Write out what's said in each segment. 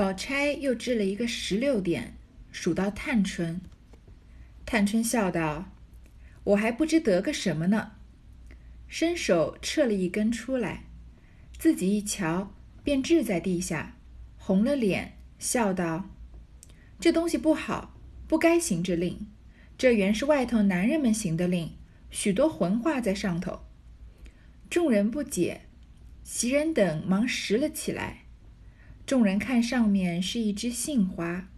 宝钗又织了一个十六点，数到探春。探春笑道：“我还不知得个什么呢。”伸手撤了一根出来，自己一瞧，便掷在地下，红了脸，笑道：“这东西不好，不该行这令。这原是外头男人们行的令，许多浑话在上头。”众人不解，袭人等忙拾了起来。众人看上面是一枝杏花，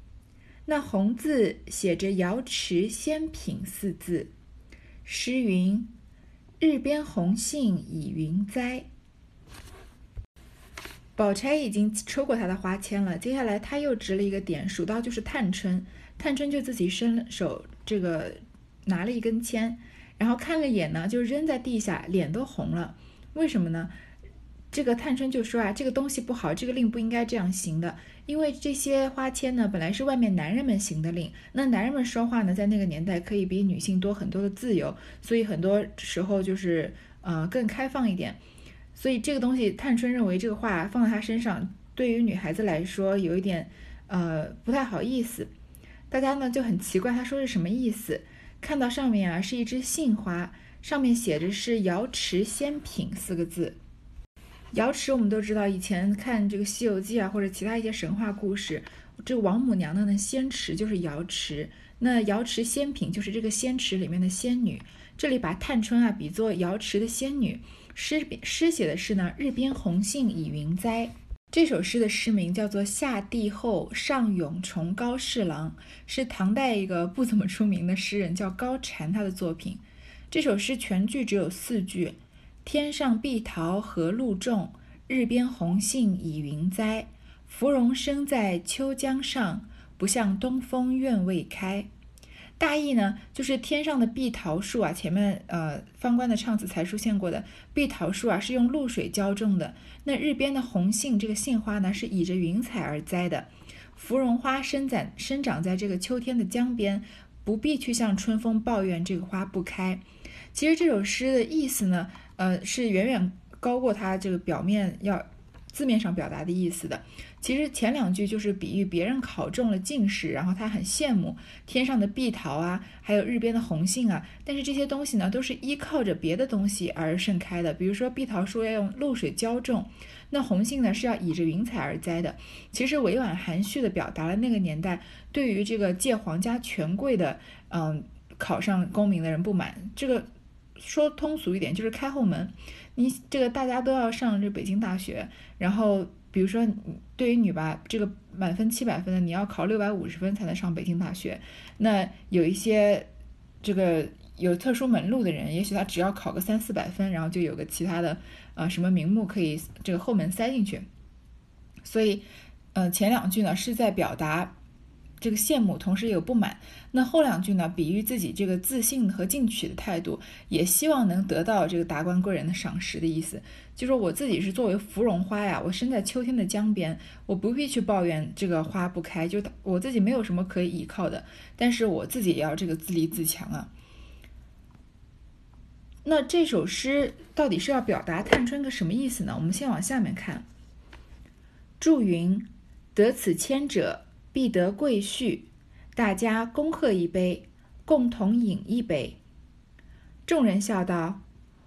那红字写着“瑶池仙品”四字。诗云：“日边红杏倚云栽。”宝钗已经抽过他的花签了，接下来他又执了一个点，数到就是探春。探春就自己伸手，这个拿了一根签，然后看了眼呢，就扔在地下，脸都红了。为什么呢？这个探春就说啊，这个东西不好，这个令不应该这样行的。因为这些花签呢，本来是外面男人们行的令，那男人们说话呢，在那个年代可以比女性多很多的自由，所以很多时候就是呃更开放一点。所以这个东西，探春认为这个话放在她身上，对于女孩子来说有一点呃不太好意思。大家呢就很奇怪，她说是什么意思？看到上面啊是一枝杏花，上面写着是“瑶池仙品”四个字。瑶池，我们都知道，以前看这个《西游记》啊，或者其他一些神话故事，这王母娘娘的仙池就是瑶池。那瑶池仙品就是这个仙池里面的仙女。这里把探春啊比作瑶池的仙女。诗诗写的是呢，“日边红杏已云栽”。这首诗的诗名叫做《下地后上永崇高侍郎》，是唐代一个不怎么出名的诗人叫高禅他的作品。这首诗全句只有四句。天上碧桃何路种，日边红杏倚云栽。芙蓉生在秋江上，不向东风怨未开。大意呢，就是天上的碧桃树啊，前面呃方官的唱词才出现过的碧桃树啊，是用露水浇种的。那日边的红杏，这个杏花呢，是倚着云彩而栽的。芙蓉花生在生长在这个秋天的江边，不必去向春风抱怨这个花不开。其实这首诗的意思呢。呃，是远远高过它这个表面要字面上表达的意思的。其实前两句就是比喻别人考中了进士，然后他很羡慕天上的碧桃啊，还有日边的红杏啊。但是这些东西呢，都是依靠着别的东西而盛开的。比如说碧桃树要用露水浇种，那红杏呢是要倚着云彩而栽的。其实委婉含蓄的表达了那个年代对于这个借皇家权贵的嗯考上功名的人不满。这个。说通俗一点，就是开后门。你这个大家都要上这北京大学，然后比如说对于女吧，这个满分七百分的，你要考六百五十分才能上北京大学。那有一些这个有特殊门路的人，也许他只要考个三四百分，然后就有个其他的啊什么名目可以这个后门塞进去。所以，呃，前两句呢是在表达。这个羡慕，同时也有不满。那后两句呢，比喻自己这个自信和进取的态度，也希望能得到这个达官贵人的赏识的意思。就说我自己是作为芙蓉花呀，我生在秋天的江边，我不必去抱怨这个花不开，就我自己没有什么可以依靠的。但是我自己也要这个自立自强啊。那这首诗到底是要表达探春个什么意思呢？我们先往下面看。祝云得此千者。必得贵婿，大家恭贺一杯，共同饮一杯。众人笑道：“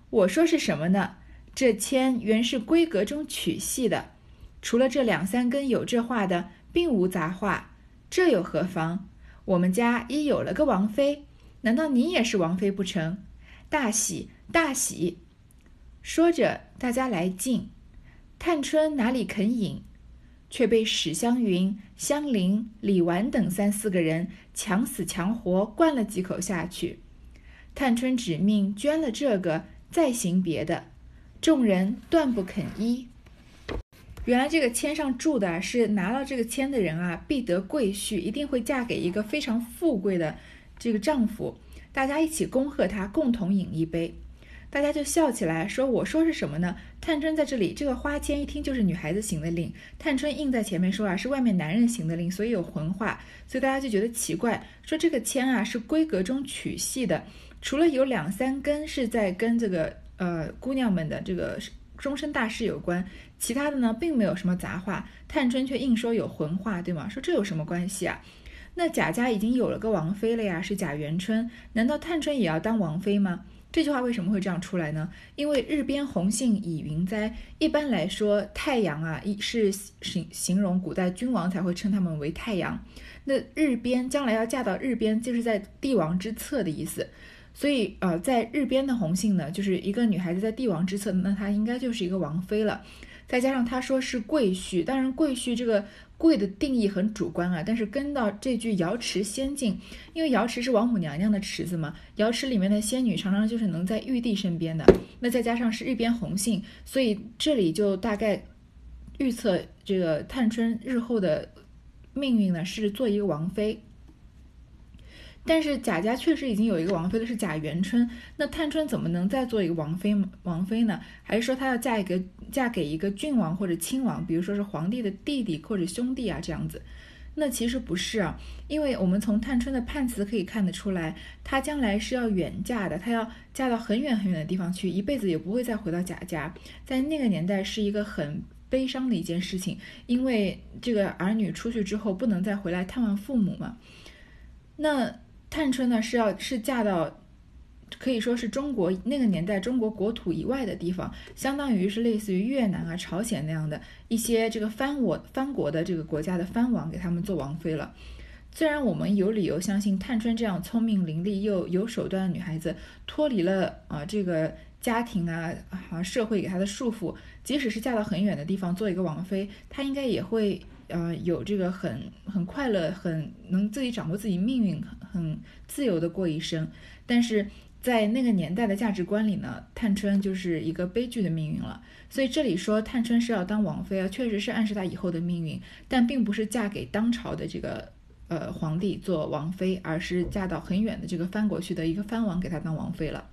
我说是什么呢？这签原是闺阁中取系的，除了这两三根有这话的，并无杂话。这又何妨？我们家已有了个王妃，难道你也是王妃不成？大喜大喜！”说着，大家来敬。探春哪里肯饮？却被史湘云、香菱、李纨等三四个人强死强活灌了几口下去。探春指命捐了这个，再行别的，众人断不肯依。原来这个签上注的是拿了这个签的人啊，必得贵婿，一定会嫁给一个非常富贵的这个丈夫。大家一起恭贺她，共同饮一杯。大家就笑起来，说：“我说是什么呢？探春在这里，这个花签一听就是女孩子行的令。探春印在前面说啊，是外面男人行的令，所以有混话，所以大家就觉得奇怪，说这个签啊是闺阁中取系的，除了有两三根是在跟这个呃姑娘们的这个终身大事有关，其他的呢并没有什么杂话。探春却硬说有浑话，对吗？说这有什么关系啊？那贾家已经有了个王妃了呀，是贾元春，难道探春也要当王妃吗？这句话为什么会这样出来呢？因为日边红杏已云栽，一般来说，太阳啊，一是形形容古代君王才会称他们为太阳。那日边将来要嫁到日边，就是在帝王之侧的意思。所以，呃，在日边的红杏呢，就是一个女孩子在帝王之侧，那她应该就是一个王妃了。再加上他说是贵婿，当然贵婿这个。贵的定义很主观啊，但是跟到这句瑶池仙境，因为瑶池是王母娘娘的池子嘛，瑶池里面的仙女常常就是能在玉帝身边的，那再加上是日边红杏，所以这里就大概预测这个探春日后的命运呢，是做一个王妃。但是贾家确实已经有一个王妃了，是贾元春。那探春怎么能再做一个王妃王妃呢？还是说她要嫁一个嫁给一个郡王或者亲王，比如说是皇帝的弟弟或者兄弟啊这样子？那其实不是啊，因为我们从探春的判词可以看得出来，她将来是要远嫁的，她要嫁到很远很远的地方去，一辈子也不会再回到贾家。在那个年代是一个很悲伤的一件事情，因为这个儿女出去之后不能再回来探望父母嘛。那。探春呢是要是嫁到，可以说是中国那个年代中国国土以外的地方，相当于是类似于越南啊、朝鲜那样的一些这个藩我藩国的这个国家的藩王，给他们做王妃了。虽然我们有理由相信探春这样聪明伶俐又有手段的女孩子，脱离了啊这个家庭啊啊社会给她的束缚，即使是嫁到很远的地方做一个王妃，她应该也会。呃，有这个很很快乐，很能自己掌握自己命运，很自由的过一生。但是在那个年代的价值观里呢，探春就是一个悲剧的命运了。所以这里说探春是要当王妃啊，确实是暗示她以后的命运，但并不是嫁给当朝的这个呃皇帝做王妃，而是嫁到很远的这个藩国去的一个藩王给她当王妃了。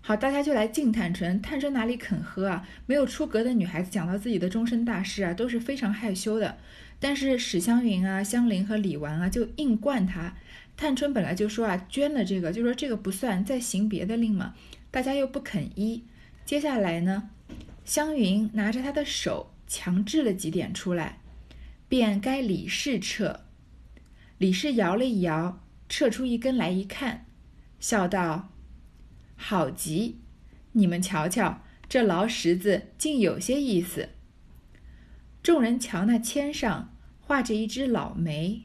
好，大家就来敬探春。探春哪里肯喝啊？没有出阁的女孩子讲到自己的终身大事啊，都是非常害羞的。但是史湘云啊、香菱和李纨啊，就硬灌他。探春本来就说啊，捐了这个，就说这个不算，再行别的令嘛。大家又不肯依。接下来呢，湘云拿着她的手，强制了几点出来，便该李氏撤。李氏摇了一摇，撤出一根来一看，笑道。好极，你们瞧瞧，这劳什子竟有些意思。众人瞧那签上画着一只老梅，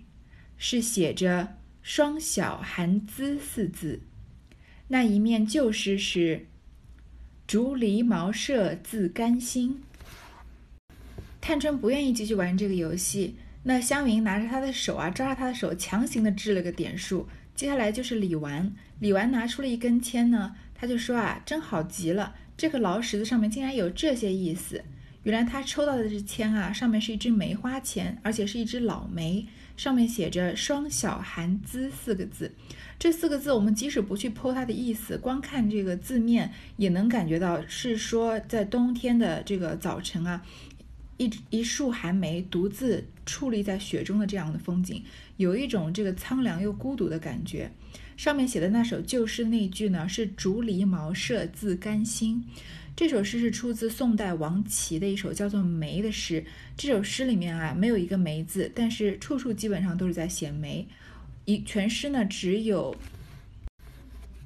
是写着“双小寒姿”四字。那一面旧诗是“竹篱茅舍自甘心”。探春不愿意继续玩这个游戏，那湘云拿着她的手啊，抓着她的手，强行的掷了个点数。接下来就是李纨，李纨拿出了一根签呢，他就说啊，真好极了，这个劳什子上面竟然有这些意思。原来他抽到的这签啊，上面是一支梅花签，而且是一支老梅，上面写着“双小寒姿”四个字。这四个字，我们即使不去剖它的意思，光看这个字面，也能感觉到是说在冬天的这个早晨啊。一一束寒梅独自矗立在雪中的这样的风景，有一种这个苍凉又孤独的感觉。上面写的那首旧诗那句呢，是“竹篱茅舍自甘心”。这首诗是出自宋代王琦的一首叫做《梅》的诗。这首诗里面啊，没有一个梅字，但是处处基本上都是在写梅。一全诗呢，只有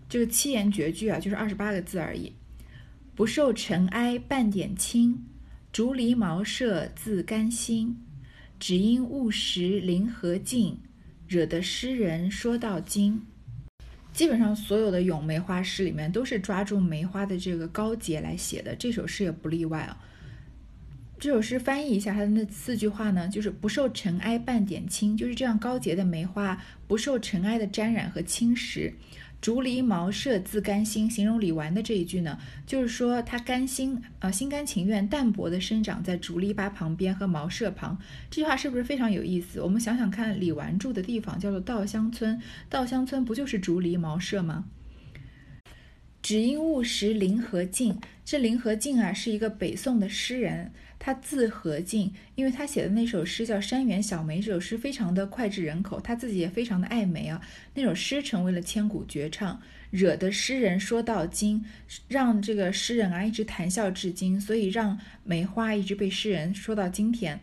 这个七言绝句啊，就是二十八个字而已。不受尘埃半点轻。竹篱茅舍自甘心，只因误时临河近，惹得诗人说到今。基本上所有的咏梅花诗里面都是抓住梅花的这个高洁来写的，这首诗也不例外啊。这首诗翻译一下它的那四句话呢，就是不受尘埃半点轻，就是这样高洁的梅花不受尘埃的沾染和侵蚀。竹篱茅舍自甘心，形容李纨的这一句呢，就是说他甘心啊，心甘情愿、淡泊的生长在竹篱笆旁边和茅舍旁。这句话是不是非常有意思？我们想想看，李纨住的地方叫做稻香村，稻香村不就是竹篱茅舍吗？只因误识林和靖。这林和靖啊，是一个北宋的诗人，他字和靖，因为他写的那首诗叫《山园小梅》，这首诗非常的脍炙人口，他自己也非常的爱梅啊。那首诗成为了千古绝唱，惹得诗人说到今，让这个诗人啊一直谈笑至今，所以让梅花一直被诗人说到今天。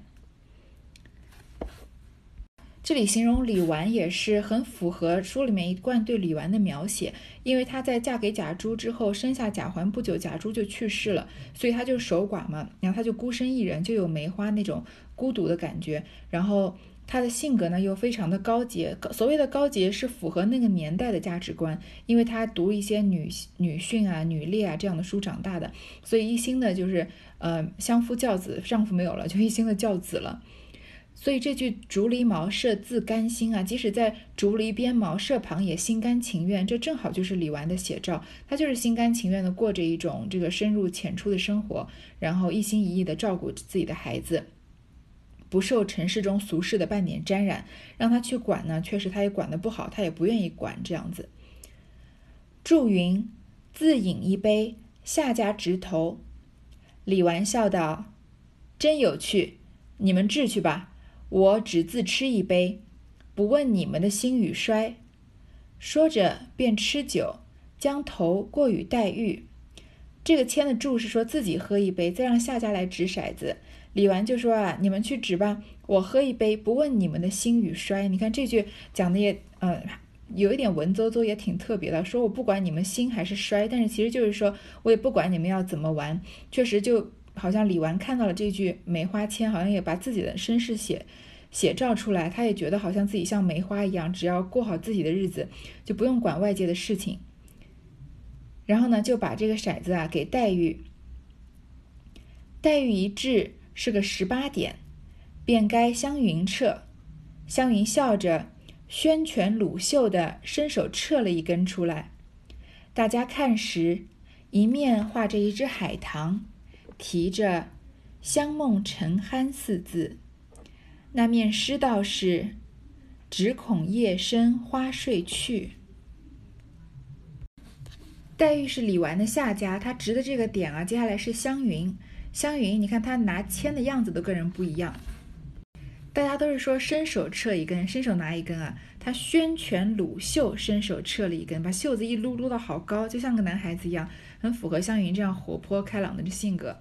这里形容李纨也是很符合书里面一贯对李纨的描写，因为她在嫁给贾珠之后生下贾环不久，贾珠就去世了，所以她就守寡嘛，然后她就孤身一人，就有梅花那种孤独的感觉。然后她的性格呢又非常的高洁，所谓的高洁是符合那个年代的价值观，因为她读一些女女训啊、女烈啊这样的书长大的，所以一心的就是呃相夫教子，丈夫没有了就一心的教子了。所以这句“竹篱茅舍自甘心”啊，即使在竹篱边、茅舍旁也心甘情愿，这正好就是李纨的写照。她就是心甘情愿的过着一种这个深入浅出的生活，然后一心一意的照顾自己的孩子，不受尘世中俗事的半点沾染。让他去管呢，确实他也管得不好，他也不愿意管这样子。祝云自饮一杯，下家直头。李纨笑道：“真有趣，你们治去吧。”我只自吃一杯，不问你们的兴与衰。说着便吃酒，将头过与黛玉。这个签的注是说自己喝一杯，再让下家来掷骰子。李纨就说啊，你们去掷吧，我喝一杯，不问你们的兴与衰。你看这句讲的也，嗯，有一点文绉绉，也挺特别的。说我不管你们兴还是衰，但是其实就是说我也不管你们要怎么玩。确实就。好像李纨看到了这句梅花签，好像也把自己的身世写写照出来。他也觉得好像自己像梅花一样，只要过好自己的日子，就不用管外界的事情。然后呢，就把这个骰子啊给黛玉。黛玉一掷是个十八点，便该湘云撤。湘云笑着，宣拳鲁袖的伸手撤了一根出来。大家看时，一面画着一只海棠。提着“香梦沉酣”四字，那面诗道是“只恐夜深花睡去”。黛玉是李纨的下家，她执的这个点啊，接下来是湘云。湘云，你看她拿签的样子都跟人不一样。大家都是说伸手撤一根，伸手拿一根啊。她宣拳撸袖，伸手撤了一根，把袖子一撸，撸到好高，就像个男孩子一样。很符合湘云这样活泼开朗的性格。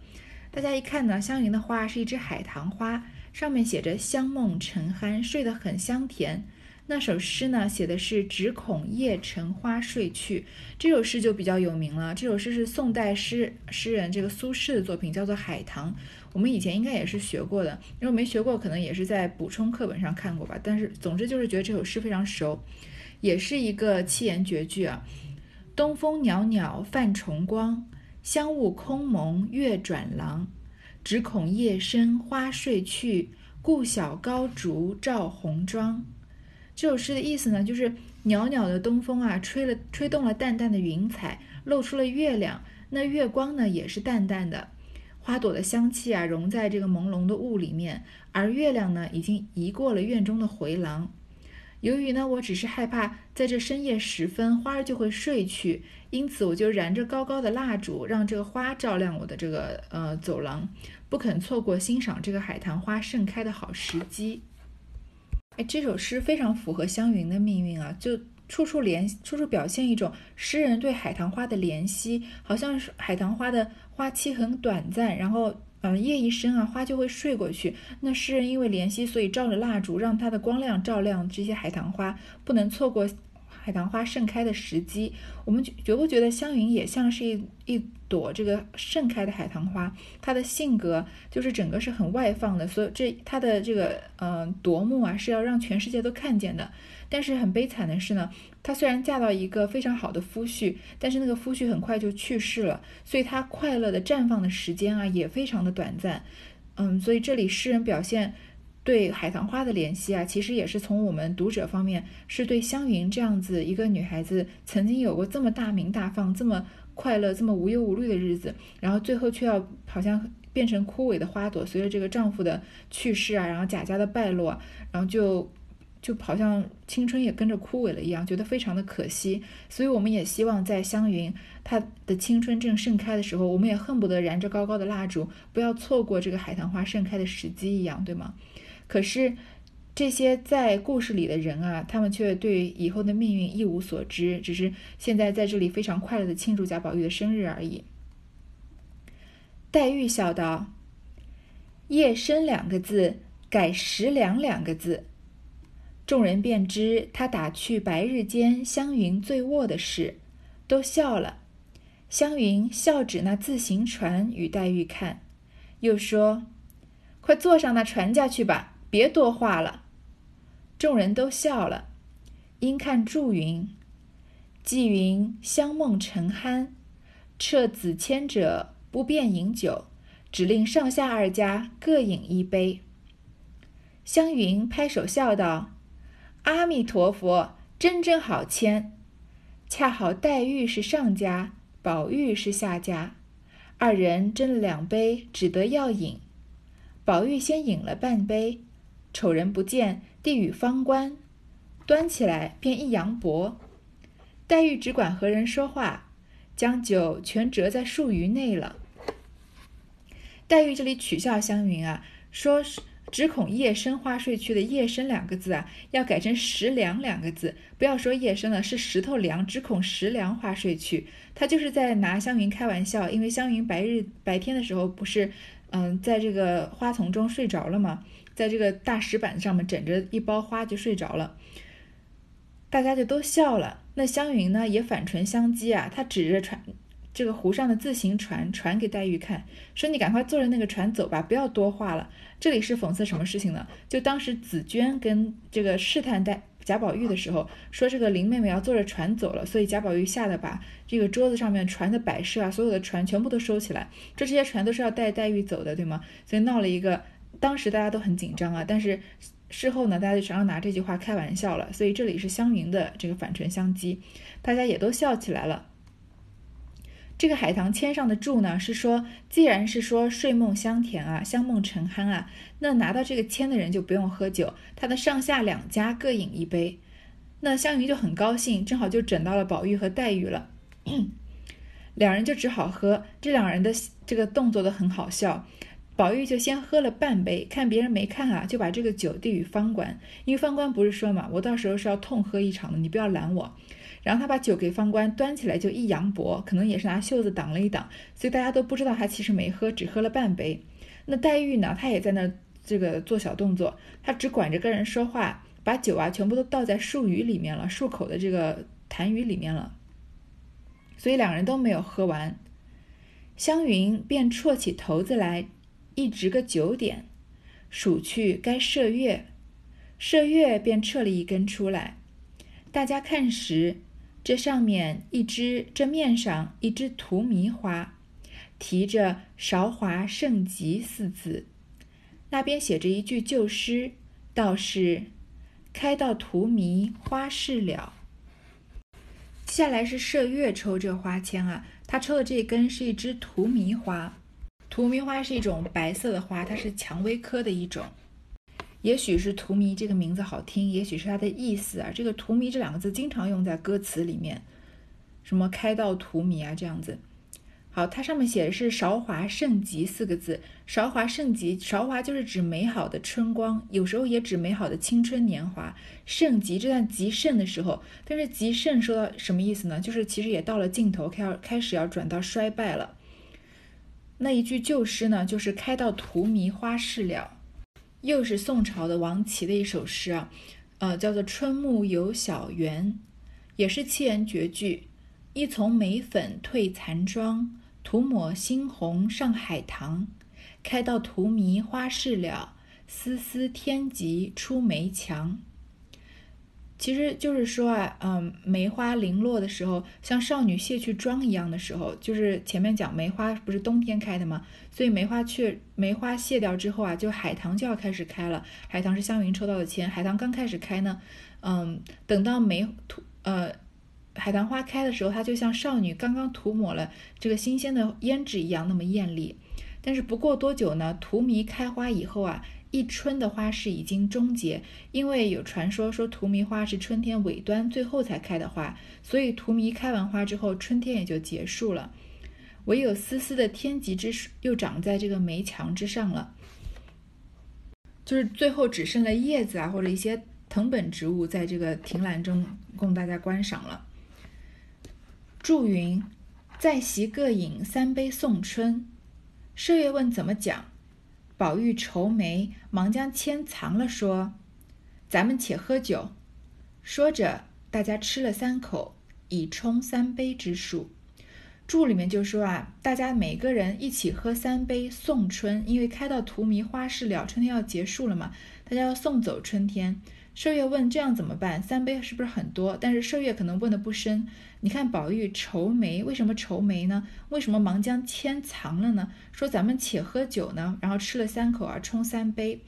大家一看呢，湘云的花是一只海棠花，上面写着“香梦沉酣”，睡得很香甜。那首诗呢，写的是“只恐夜沉花睡去”。这首诗就比较有名了。这首诗是宋代诗诗人这个苏轼的作品，叫做《海棠》。我们以前应该也是学过的，如果没学过，可能也是在补充课本上看过吧。但是总之就是觉得这首诗非常熟，也是一个七言绝句啊。东风袅袅泛重光，香雾空蒙月转廊。只恐夜深花睡去，故晓高烛照红妆。这首诗的意思呢，就是袅袅的东风啊，吹了吹动了淡淡的云彩，露出了月亮。那月光呢，也是淡淡的，花朵的香气啊，融在这个朦胧的雾里面。而月亮呢，已经移过了院中的回廊。由于呢，我只是害怕在这深夜时分花儿就会睡去，因此我就燃着高高的蜡烛，让这个花照亮我的这个呃走廊，不肯错过欣赏这个海棠花盛开的好时机。哎，这首诗非常符合湘云的命运啊，就处处联，处处表现一种诗人对海棠花的怜惜，好像是海棠花的花期很短暂，然后。嗯，夜一深啊，花就会睡过去。那诗人因为怜惜，所以照着蜡烛，让它的光亮照亮这些海棠花，不能错过海棠花盛开的时机。我们觉不觉得湘云也像是一一朵这个盛开的海棠花？她的性格就是整个是很外放的，所以这她的这个嗯夺目啊，是要让全世界都看见的。但是很悲惨的是呢，她虽然嫁到一个非常好的夫婿，但是那个夫婿很快就去世了，所以她快乐的绽放的时间啊也非常的短暂。嗯，所以这里诗人表现对海棠花的怜惜啊，其实也是从我们读者方面是对湘云这样子一个女孩子曾经有过这么大名大放、这么快乐、这么无忧无虑的日子，然后最后却要好像变成枯萎的花朵，随着这个丈夫的去世啊，然后贾家的败落，然后就。就好像青春也跟着枯萎了一样，觉得非常的可惜。所以我们也希望在香云她的青春正盛开的时候，我们也恨不得燃着高高的蜡烛，不要错过这个海棠花盛开的时机一样，对吗？可是这些在故事里的人啊，他们却对以后的命运一无所知，只是现在在这里非常快乐的庆祝贾宝玉的生日而已。黛玉笑道：“夜深两个字改十两两个字。”众人便知他打趣白日间湘云醉卧的事，都笑了。湘云笑指那自行船与黛玉看，又说：“快坐上那船家去吧，别多话了。”众人都笑了。因看祝云，纪云香梦沉酣，撤子谦者不便饮酒，只令上下二家各饮一杯。湘云拍手笑道。阿弥陀佛，真真好签。恰好黛玉是上家，宝玉是下家，二人斟了两杯，只得要饮。宝玉先饮了半杯，丑人不见，递与方官，端起来便一扬脖。黛玉只管和人说话，将酒全折在树鱼内了。黛玉这里取笑湘云啊，说是。只恐夜深花睡去的“夜深”两个字啊，要改成“石梁”两个字。不要说夜深了，是石头梁，只恐石梁花睡去。他就是在拿湘云开玩笑，因为湘云白日白天的时候不是，嗯，在这个花丛中睡着了嘛，在这个大石板上面枕着一包花就睡着了，大家就都笑了。那湘云呢，也反唇相讥啊，她指着船。这个湖上的自行船传给黛玉看，说：“你赶快坐着那个船走吧，不要多话了。”这里是讽刺什么事情呢？就当时紫娟跟这个试探黛贾宝玉的时候，说这个林妹妹要坐着船走了，所以贾宝玉吓得把这个桌子上面船的摆设啊，所有的船全部都收起来。这这些船都是要带黛玉走的，对吗？所以闹了一个，当时大家都很紧张啊。但是事后呢，大家就常常拿这句话开玩笑了。所以这里是湘云的这个反唇相讥，大家也都笑起来了。这个海棠签上的注呢，是说，既然是说睡梦香甜啊，香梦沉酣啊，那拿到这个签的人就不用喝酒，他的上下两家各饮一杯。那香云就很高兴，正好就整到了宝玉和黛玉了，两人就只好喝。这两人的这个动作都很好笑，宝玉就先喝了半杯，看别人没看啊，就把这个酒递与方官，因为方官不是说嘛，我到时候是要痛喝一场的，你不要拦我。然后他把酒给方官端起来，就一扬脖，可能也是拿袖子挡了一挡，所以大家都不知道他其实没喝，只喝了半杯。那黛玉呢，她也在那这个做小动作，她只管着跟人说话，把酒啊全部都倒在漱盂里面了，漱口的这个痰盂里面了，所以两人都没有喝完。湘云便啜起头子来，一直个九点，数去该射月，射月便撤了一根出来，大家看时。这上面一只，这面上一只荼蘼花，提着“韶华盛极”四字，那边写着一句旧诗，道是“开到荼蘼花事了”。下来是麝月抽这花签啊，他抽的这根是一只荼蘼花，荼蘼花是一种白色的花，它是蔷薇科的一种。也许是“荼蘼”这个名字好听，也许是它的意思啊。这个“荼蘼”这两个字经常用在歌词里面，什么“开到荼蘼”啊这样子。好，它上面写的是“韶华盛极”四个字，“韶华盛极”，韶华就是指美好的春光，有时候也指美好的青春年华。盛极这段极盛的时候，但是极盛说到什么意思呢？就是其实也到了尽头，开要开始要转到衰败了。那一句旧诗呢，就是“开到荼蘼花事了”。又是宋朝的王琦的一首诗啊，呃，叫做《春暮有小园》，也是七言绝句。一丛梅粉褪残妆，涂抹猩红上海棠。开到荼蘼花事了，丝丝天极出梅墙。其实就是说啊，嗯，梅花零落的时候，像少女卸去妆一样的时候，就是前面讲梅花不是冬天开的吗？所以梅花去梅花谢掉之后啊，就海棠就要开始开了。海棠是湘云抽到的签，海棠刚开始开呢，嗯，等到梅涂呃海棠花开的时候，它就像少女刚刚涂抹了这个新鲜的胭脂一样那么艳丽。但是不过多久呢，荼蘼开花以后啊，一春的花事已经终结，因为有传说说荼蘼花是春天尾端最后才开的花，所以荼蘼开完花之后，春天也就结束了。唯有丝丝的天极之树又长在这个梅墙之上了，就是最后只剩了叶子啊，或者一些藤本植物在这个亭栏中供大家观赏了。祝云：在席各饮三杯送春。麝月问怎么讲？宝玉愁眉，忙将签藏了，说：“咱们且喝酒。”说着，大家吃了三口，以冲三杯之数。注里面就说啊，大家每个人一起喝三杯送春，因为开到荼蘼花事了，春天要结束了嘛，大家要送走春天。麝月问这样怎么办？三杯是不是很多？但是麝月可能问的不深。你看宝玉愁眉，为什么愁眉呢？为什么忙将签藏了呢？说咱们且喝酒呢，然后吃了三口啊，冲三杯。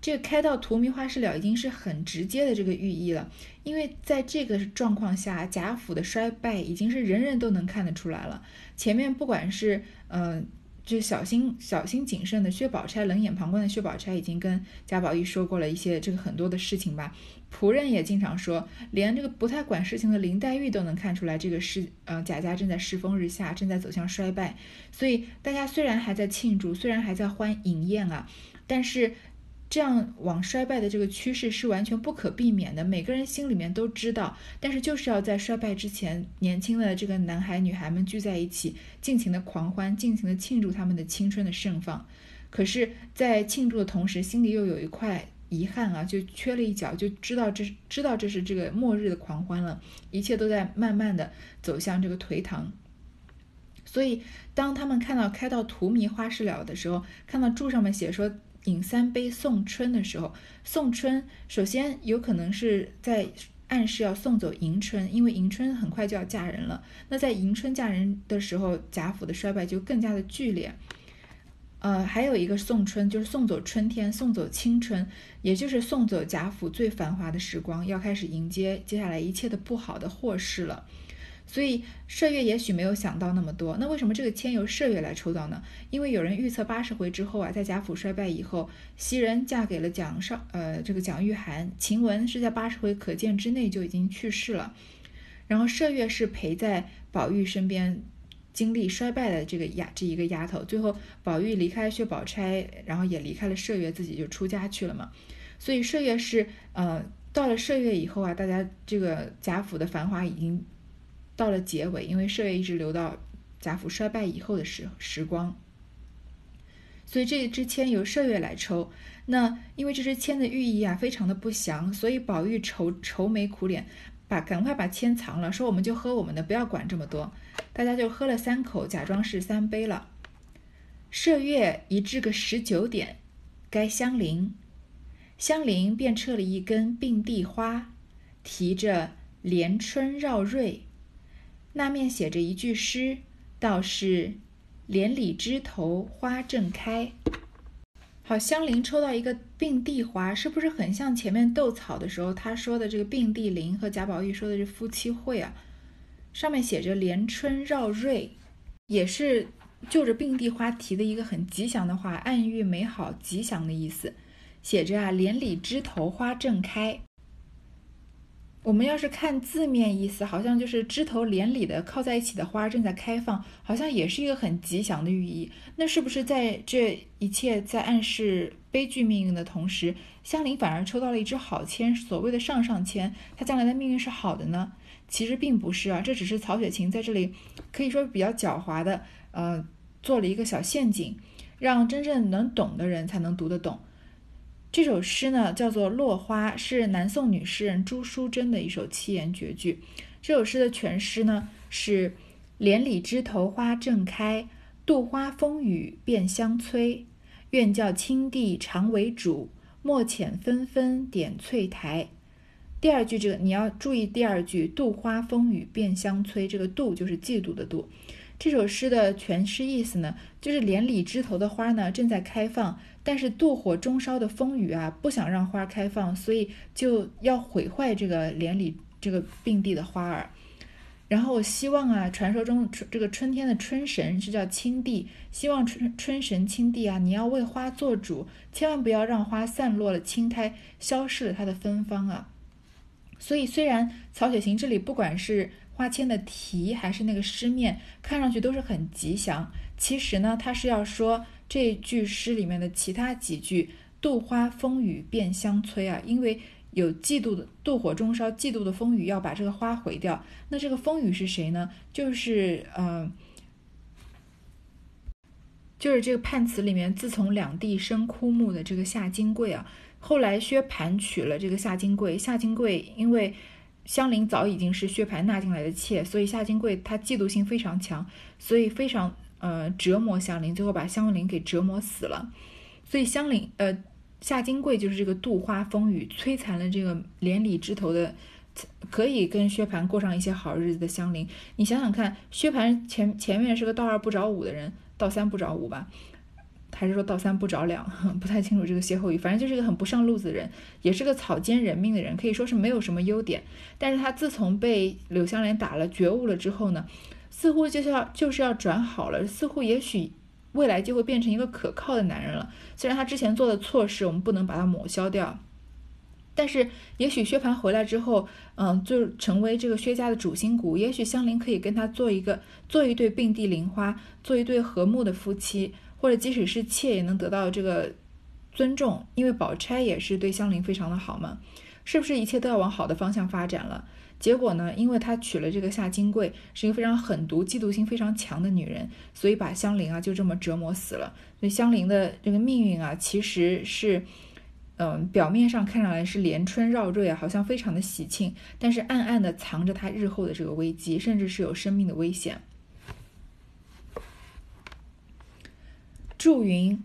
这个开到荼蘼花事了，已经是很直接的这个寓意了。因为在这个状况下，贾府的衰败已经是人人都能看得出来了。前面不管是嗯。就小心小心谨慎的薛宝钗，冷眼旁观的薛宝钗已经跟贾宝玉说过了一些这个很多的事情吧。仆人也经常说，连这个不太管事情的林黛玉都能看出来，这个是呃贾家正在世风日下，正在走向衰败。所以大家虽然还在庆祝，虽然还在欢饮宴啊，但是。这样往衰败的这个趋势是完全不可避免的，每个人心里面都知道，但是就是要在衰败之前，年轻的这个男孩女孩们聚在一起，尽情的狂欢，尽情的庆祝他们的青春的盛放。可是，在庆祝的同时，心里又有一块遗憾啊，就缺了一角，就知道这是知道这是这个末日的狂欢了，一切都在慢慢的走向这个颓唐。所以，当他们看到开到荼蘼花事了的时候，看到柱上面写说。饮三杯送春的时候，送春首先有可能是在暗示要送走迎春，因为迎春很快就要嫁人了。那在迎春嫁人的时候，贾府的衰败就更加的剧烈。呃，还有一个送春，就是送走春天，送走青春，也就是送走贾府最繁华的时光，要开始迎接接下来一切的不好的祸事了。所以麝月也许没有想到那么多，那为什么这个签由麝月来抽到呢？因为有人预测八十回之后啊，在贾府衰败以后，袭人嫁给了蒋少，呃，这个蒋玉菡，晴雯是在八十回可见之内就已经去世了，然后麝月是陪在宝玉身边，经历衰败的这个丫这一个丫头，最后宝玉离开薛宝钗，然后也离开了麝月，自己就出家去了嘛，所以麝月是呃到了麝月以后啊，大家这个贾府的繁华已经。到了结尾，因为麝月一直留到贾府衰败以后的时时光，所以这支签由麝月来抽。那因为这支签的寓意啊，非常的不祥，所以宝玉愁愁眉苦脸，把赶快把签藏了，说我们就喝我们的，不要管这么多。大家就喝了三口，假装是三杯了。麝月一至个十九点，该香菱，香菱便撤了一根并蒂花，提着连春绕瑞。那面写着一句诗，道是“连理枝头花正开”。好，香菱抽到一个并蒂花，是不是很像前面斗草的时候他说的这个并蒂林和贾宝玉说的是夫妻会啊？上面写着“连春绕瑞”，也是就着并蒂花提的一个很吉祥的话，暗喻美好吉祥的意思。写着啊，“连理枝头花正开”。我们要是看字面意思，好像就是枝头连理的靠在一起的花正在开放，好像也是一个很吉祥的寓意。那是不是在这一切在暗示悲剧命运的同时，香菱反而抽到了一支好签，所谓的上上签，她将来的命运是好的呢？其实并不是啊，这只是曹雪芹在这里可以说比较狡猾的，呃，做了一个小陷阱，让真正能懂的人才能读得懂。这首诗呢，叫做《落花》，是南宋女诗人朱淑珍的一首七言绝句。这首诗的全诗呢是：连理枝头花正开，杜花风雨变相催。愿教青帝常为主，莫遣纷纷点翠台。第二句这个你要注意，第二句“杜花风雨变相催”，这个“杜”就是嫉妒的“妒”。这首诗的全诗意思呢，就是连理枝头的花呢正在开放。但是妒火中烧的风雨啊，不想让花开放，所以就要毁坏这个连理这个并蒂的花儿。然后我希望啊，传说中春这个春天的春神是叫青帝，希望春春神青帝啊，你要为花做主，千万不要让花散落了青苔，消失了它的芬芳啊。所以虽然曹雪芹这里不管是花签的题还是那个诗面，看上去都是很吉祥，其实呢，他是要说这句诗里面的其他几句“杜花风雨变相催”啊，因为。有嫉妒的妒火中烧，嫉妒的风雨要把这个花毁掉。那这个风雨是谁呢？就是呃，就是这个判词里面，自从两地生枯木的这个夏金桂啊。后来薛蟠娶了这个夏金桂，夏金桂因为香菱早已经是薛蟠纳进来的妾，所以夏金桂她嫉妒心非常强，所以非常呃折磨香菱，最后把香菱给折磨死了。所以香菱呃。夏金桂就是这个杜花风雨摧残了这个连理枝头的，可以跟薛蟠过上一些好日子的香菱。你想想看，薛蟠前前面是个道二不着五的人，道三不着五吧，还是说道三不着两？不太清楚这个歇后语。反正就是一个很不上路子的人，也是个草菅人命的人，可以说是没有什么优点。但是他自从被柳湘莲打了觉悟了之后呢，似乎就是要就是要转好了，似乎也许。未来就会变成一个可靠的男人了。虽然他之前做的错事，我们不能把它抹消掉，但是也许薛蟠回来之后，嗯，就成为这个薛家的主心骨。也许香菱可以跟他做一个做一对并蒂莲花，做一对和睦的夫妻，或者即使是妾也能得到这个尊重，因为宝钗也是对香菱非常的好嘛。是不是一切都要往好的方向发展了？结果呢？因为他娶了这个夏金桂，是一个非常狠毒、嫉妒心非常强的女人，所以把香菱啊就这么折磨死了。所以香菱的这个命运啊，其实是，嗯，表面上看上来是连春绕瑞啊，好像非常的喜庆，但是暗暗的藏着他日后的这个危机，甚至是有生命的危险。祝云：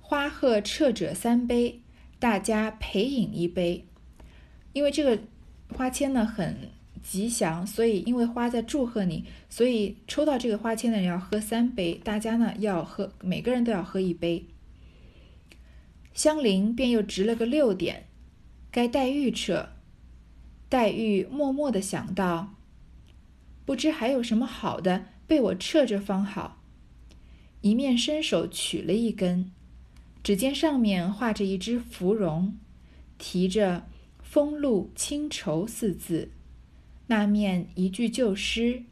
花贺撤者三杯，大家陪饮一杯。因为这个。花签呢很吉祥，所以因为花在祝贺你，所以抽到这个花签的人要喝三杯，大家呢要喝，每个人都要喝一杯。香菱便又值了个六点，该黛玉撤。黛玉默默的想到，不知还有什么好的被我撤着方好，一面伸手取了一根，只见上面画着一只芙蓉，提着。风露清愁四字，那面一句旧诗，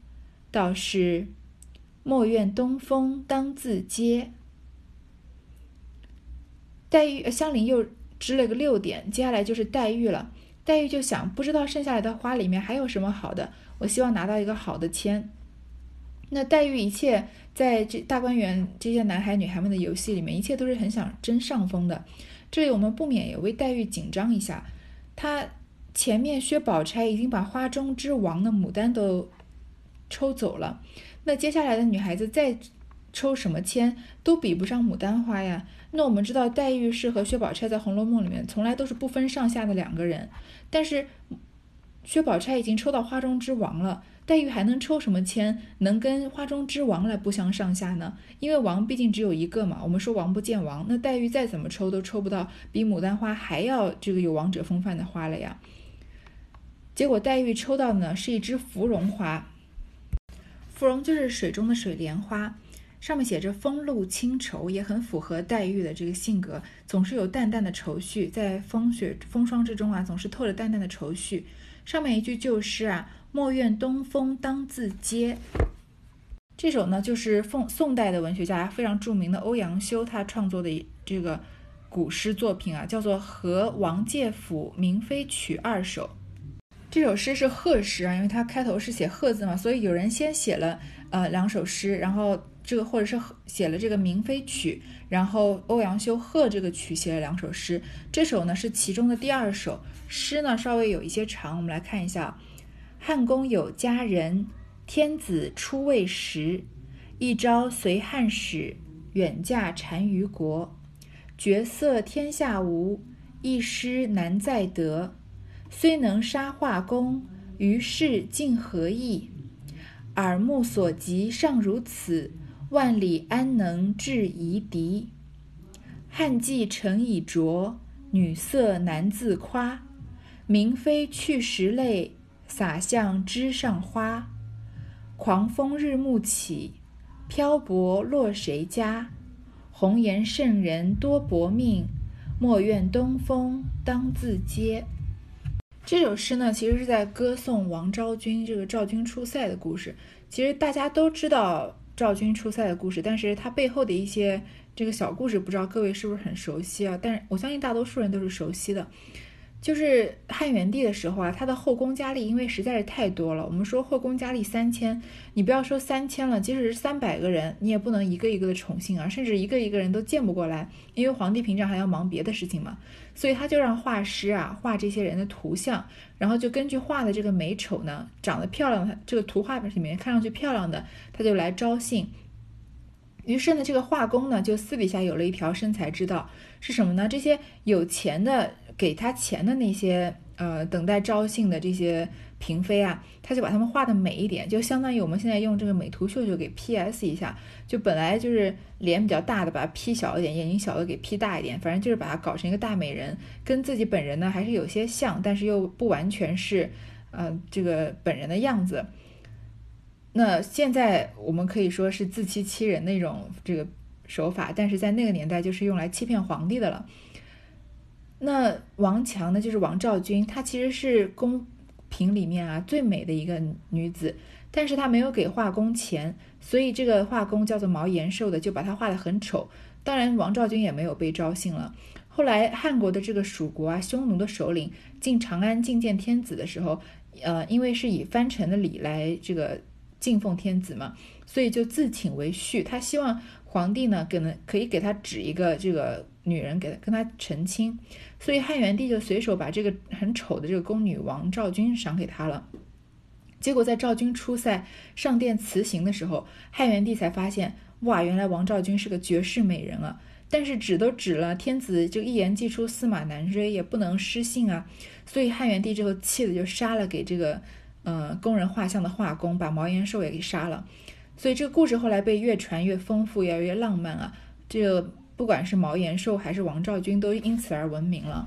倒是莫怨东风当自嗟。黛玉、香菱又支了个六点，接下来就是黛玉了。黛玉就想，不知道剩下来的花里面还有什么好的，我希望拿到一个好的签。那黛玉一切在这大观园这些男孩女孩们的游戏里面，一切都是很想争上风的。这里我们不免也为黛玉紧张一下。她前面薛宝钗已经把花中之王的牡丹都抽走了，那接下来的女孩子再抽什么签都比不上牡丹花呀。那我们知道黛玉是和薛宝钗在《红楼梦》里面从来都是不分上下的两个人，但是薛宝钗已经抽到花中之王了。黛玉还能抽什么签，能跟花中之王来不相上下呢？因为王毕竟只有一个嘛。我们说王不见王，那黛玉再怎么抽都抽不到比牡丹花还要这个有王者风范的花了呀。结果黛玉抽到的呢是一支芙蓉花，芙蓉就是水中的水莲花，上面写着风露清愁，也很符合黛玉的这个性格，总是有淡淡的愁绪，在风雪风霜之中啊，总是透着淡淡的愁绪。上面一句旧诗啊。莫怨东风当自嗟。这首呢，就是宋宋代的文学家非常著名的欧阳修他创作的这个古诗作品啊，叫做《和王介甫明妃曲二首》。这首诗是贺诗啊，因为它开头是写贺字嘛，所以有人先写了呃两首诗，然后这个或者是写了这个明妃曲，然后欧阳修贺这个曲写了两首诗。这首呢是其中的第二首诗呢，稍微有一些长，我们来看一下。汉宫有佳人，天子出未时。一朝随汉使，远嫁单于国。绝色天下无，一诗难再得。虽能杀画工，于是竟何益？耳目所及尚如此，万里安能制夷狄？汉妓成已浊，女色难自夸。明妃去时泪。洒向枝上花，狂风日暮起，漂泊落谁家？红颜圣人多薄命，莫怨东风当自嗟。这首诗呢，其实是在歌颂王昭君这个昭君出塞的故事。其实大家都知道赵军出塞的故事，但是它背后的一些这个小故事，不知道各位是不是很熟悉啊？但是我相信大多数人都是熟悉的。就是汉元帝的时候啊，他的后宫佳丽因为实在是太多了。我们说后宫佳丽三千，你不要说三千了，即使是三百个人，你也不能一个一个的宠幸啊，甚至一个一个人都见不过来，因为皇帝平常还要忙别的事情嘛。所以他就让画师啊画这些人的图像，然后就根据画的这个美丑呢，长得漂亮的这个图画里面看上去漂亮的，他就来招幸。于是呢，这个画工呢就私底下有了一条生财之道，是什么呢？这些有钱的。给他钱的那些呃等待招幸的这些嫔妃啊，他就把他们画的美一点，就相当于我们现在用这个美图秀秀给 P S 一下，就本来就是脸比较大的，把它 P 小一点，眼睛小的给 P 大一点，反正就是把它搞成一个大美人，跟自己本人呢还是有些像，但是又不完全是呃这个本人的样子。那现在我们可以说是自欺欺人的一种这个手法，但是在那个年代就是用来欺骗皇帝的了。那王强呢，就是王昭君，她其实是宫嫔里面啊最美的一个女子，但是她没有给画工钱，所以这个画工叫做毛延寿的就把她画得很丑。当然，王昭君也没有被招幸了。后来汉国的这个蜀国啊，匈奴的首领进长安觐见天子的时候，呃，因为是以藩臣的礼来这个敬奉天子嘛，所以就自请为婿。他希望皇帝呢，可能可以给他指一个这个女人，给他跟他成亲。所以汉元帝就随手把这个很丑的这个宫女王昭君赏给他了。结果在昭君出塞上殿辞行的时候，汉元帝才发现，哇，原来王昭君是个绝世美人啊！但是指都指了，天子就一言既出，驷马难追，也不能失信啊。所以汉元帝之后气的就杀了给这个，呃，工人画像的画工，把毛延寿也给杀了。所以这个故事后来被越传越丰富，越来越浪漫啊。这个。不管是毛延寿还是王昭君，都因此而闻名了。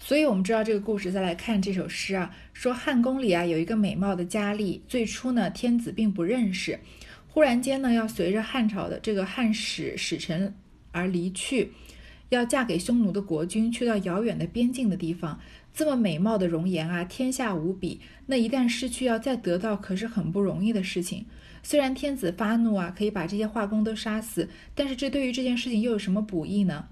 所以，我们知道这个故事，再来看这首诗啊，说汉宫里啊有一个美貌的佳丽，最初呢天子并不认识，忽然间呢要随着汉朝的这个汉使使臣而离去，要嫁给匈奴的国君，去到遥远的边境的地方。这么美貌的容颜啊，天下无比。那一旦失去，要再得到，可是很不容易的事情。虽然天子发怒啊，可以把这些画工都杀死，但是这对于这件事情又有什么补益呢？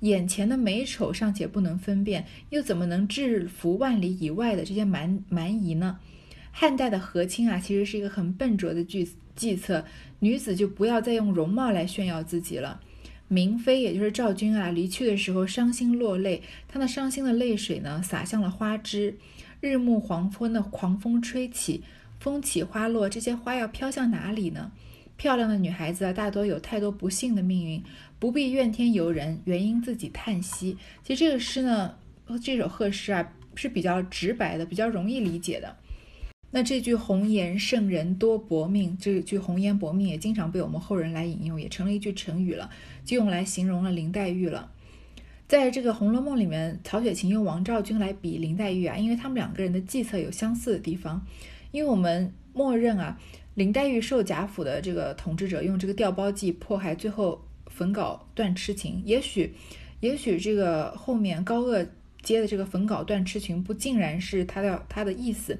眼前的美丑尚且不能分辨，又怎么能制服万里以外的这些蛮蛮夷呢？汉代的和亲啊，其实是一个很笨拙的计计策，女子就不要再用容貌来炫耀自己了。明妃也就是赵君啊，离去的时候伤心落泪，她那伤心的泪水呢，洒向了花枝。日暮黄昏的狂风吹起。风起花落，这些花要飘向哪里呢？漂亮的女孩子啊，大多有太多不幸的命运，不必怨天尤人，原因自己叹息。其实这个诗呢，这首贺诗啊，是比较直白的，比较容易理解的。那这句“红颜圣人多薄命”，这句“红颜薄命”也经常被我们后人来引用，也成了一句成语了，就用来形容了林黛玉了。在这个《红楼梦》里面，曹雪芹用王昭君来比林黛玉啊，因为他们两个人的计策有相似的地方。因为我们默认啊，林黛玉受贾府的这个统治者用这个调包计迫害，最后焚稿断痴情。也许，也许这个后面高鹗接的这个焚稿断痴情不尽然是他的他的意思，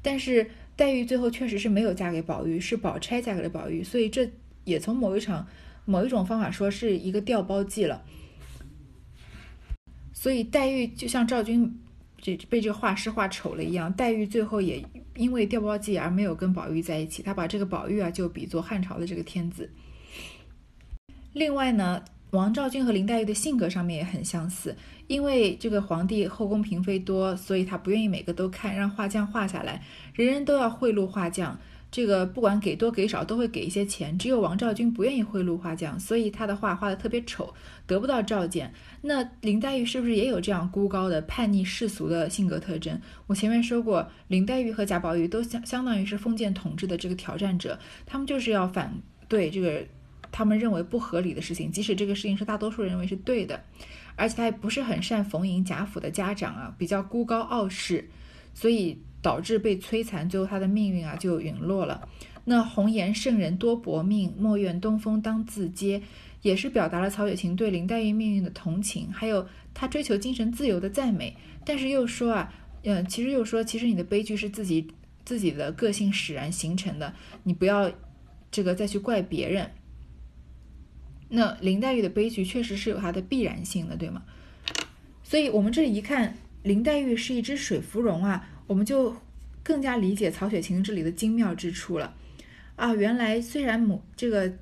但是黛玉最后确实是没有嫁给宝玉，是宝钗嫁给了宝玉，所以这也从某一场某一种方法说是一个调包计了。所以黛玉就像赵君。这被这个画师画丑了一样，黛玉最后也因为掉包计而没有跟宝玉在一起。他把这个宝玉啊就比作汉朝的这个天子。另外呢，王昭君和林黛玉的性格上面也很相似，因为这个皇帝后宫嫔妃多，所以他不愿意每个都看，让画匠画下来，人人都要贿赂画匠。这个不管给多给少都会给一些钱，只有王昭君不愿意贿赂画匠，所以他的画画的特别丑，得不到召见。那林黛玉是不是也有这样孤高的叛逆世俗的性格特征？我前面说过，林黛玉和贾宝玉都相相当于是封建统治的这个挑战者，他们就是要反对这个他们认为不合理的事情，即使这个事情是大多数人认为是对的，而且他也不是很善逢迎贾府的家长啊，比较孤高傲世，所以。导致被摧残，最后他的命运啊就陨落了。那红颜圣人多薄命，莫怨东风当自嗟，也是表达了曹雪芹对林黛玉命运的同情，还有他追求精神自由的赞美。但是又说啊，嗯，其实又说，其实你的悲剧是自己自己的个性使然形成的，你不要这个再去怪别人。那林黛玉的悲剧确实是有它的必然性的，对吗？所以我们这里一看，林黛玉是一只水芙蓉啊，我们就更加理解曹雪芹这里的精妙之处了。啊，原来虽然牡这个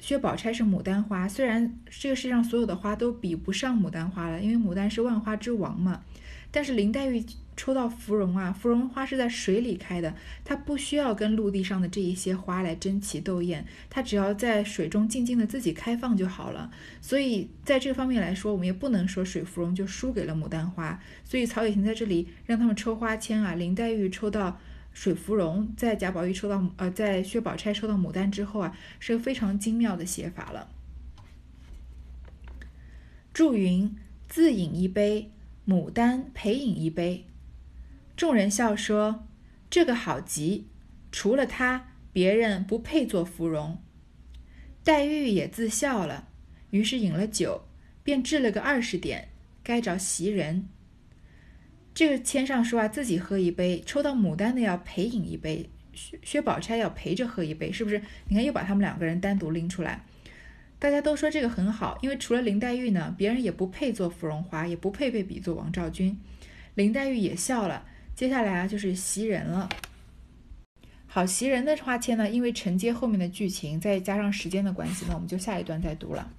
薛宝钗是牡丹花，虽然这个世界上所有的花都比不上牡丹花了，因为牡丹是万花之王嘛，但是林黛玉。抽到芙蓉啊，芙蓉花是在水里开的，它不需要跟陆地上的这一些花来争奇斗艳，它只要在水中静静的自己开放就好了。所以在这方面来说，我们也不能说水芙蓉就输给了牡丹花。所以曹雪芹在这里让他们抽花签啊，林黛玉抽到水芙蓉，在贾宝玉抽到呃，在薛宝钗抽到牡丹之后啊，是个非常精妙的写法了。祝云自饮一杯，牡丹陪饮一杯。众人笑说：“这个好极，除了他，别人不配做芙蓉。”黛玉也自笑了，于是饮了酒，便掷了个二十点，该着袭人。这个签上说啊，自己喝一杯，抽到牡丹的要陪饮一杯，薛薛宝钗要陪着喝一杯，是不是？你看，又把他们两个人单独拎出来。大家都说这个很好，因为除了林黛玉呢，别人也不配做芙蓉花，也不配被比作王昭君。林黛玉也笑了。接下来啊，就是袭人了。好，袭人的花切呢，因为承接后面的剧情，再加上时间的关系那，我们就下一段再读了。